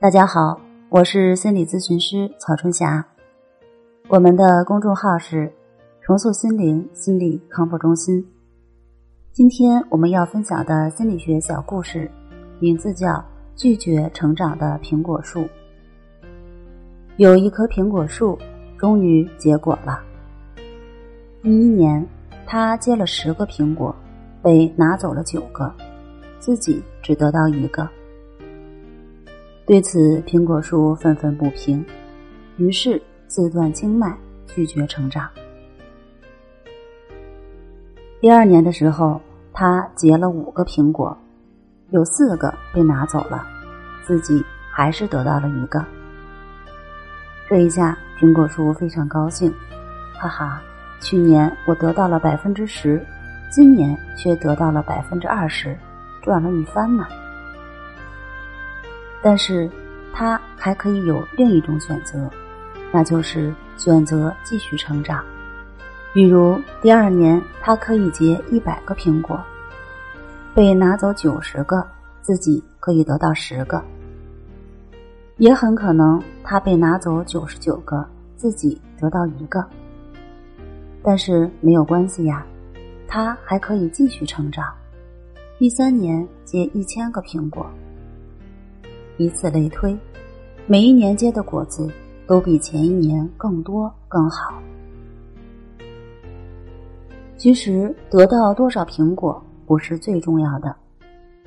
大家好，我是心理咨询师曹春霞。我们的公众号是“重塑心灵心理康复中心”。今天我们要分享的心理学小故事，名字叫《拒绝成长的苹果树》。有一棵苹果树，终于结果了。第一年，他结了十个苹果，被拿走了九个，自己只得到一个。对此，苹果树愤愤不平，于是自断经脉，拒绝成长。第二年的时候，他结了五个苹果，有四个被拿走了，自己还是得到了一个。这一下，苹果树非常高兴，哈哈。去年我得到了百分之十，今年却得到了百分之二十，赚了一番呢。但是，他还可以有另一种选择，那就是选择继续成长。比如，第二年他可以结一百个苹果，被拿走九十个，自己可以得到十个；也很可能他被拿走九十九个，自己得到一个。但是没有关系呀，他还可以继续成长。第三年结一千个苹果，以此类推，每一年结的果子都比前一年更多更好。其实得到多少苹果不是最重要的，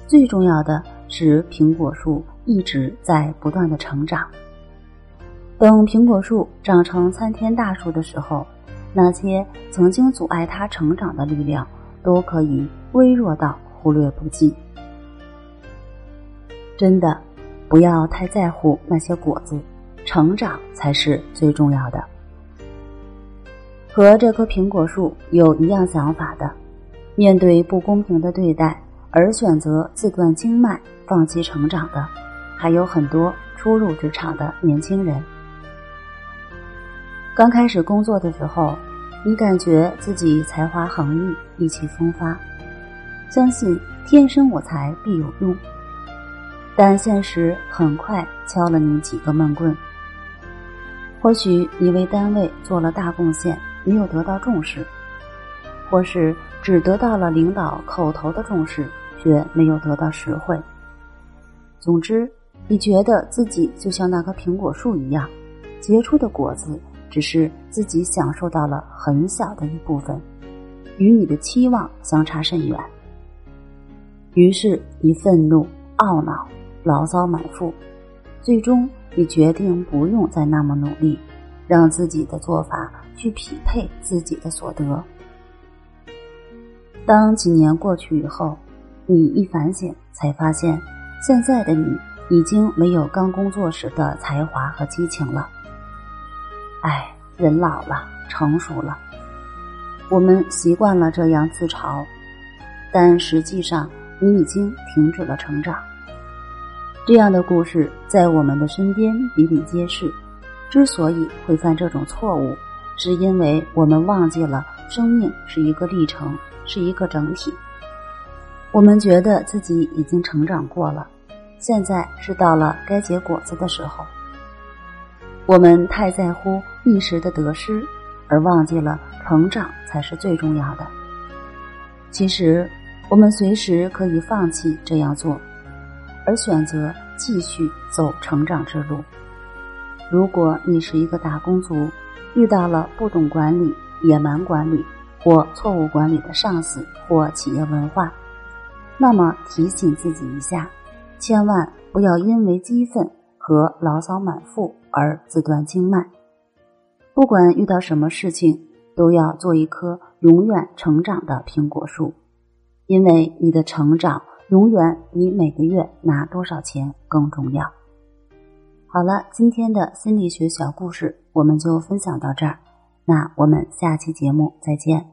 最重要的是苹果树一直在不断的成长。等苹果树长成参天大树的时候。那些曾经阻碍它成长的力量，都可以微弱到忽略不计。真的，不要太在乎那些果子，成长才是最重要的。和这棵苹果树有一样想法的，面对不公平的对待而选择自断经脉、放弃成长的，还有很多初入职场的年轻人。刚开始工作的时候，你感觉自己才华横溢、意气风发，相信天生我材必有用。但现实很快敲了你几个闷棍。或许你为单位做了大贡献，没有得到重视；或是只得到了领导口头的重视，却没有得到实惠。总之，你觉得自己就像那棵苹果树一样，结出的果子。只是自己享受到了很小的一部分，与你的期望相差甚远。于是你愤怒、懊恼、牢骚满腹，最终你决定不用再那么努力，让自己的做法去匹配自己的所得。当几年过去以后，你一反省，才发现现在的你已经没有刚工作时的才华和激情了。哎，人老了，成熟了，我们习惯了这样自嘲，但实际上你已经停止了成长。这样的故事在我们的身边比比皆是。之所以会犯这种错误，是因为我们忘记了生命是一个历程，是一个整体。我们觉得自己已经成长过了，现在是到了该结果子的时候。我们太在乎一时的得失，而忘记了成长才是最重要的。其实，我们随时可以放弃这样做，而选择继续走成长之路。如果你是一个打工族，遇到了不懂管理、野蛮管理或错误管理的上司或企业文化，那么提醒自己一下，千万不要因为激愤。和牢骚满腹而自断经脉。不管遇到什么事情，都要做一棵永远成长的苹果树，因为你的成长永远比每个月拿多少钱更重要。好了，今天的心理学小故事我们就分享到这儿，那我们下期节目再见。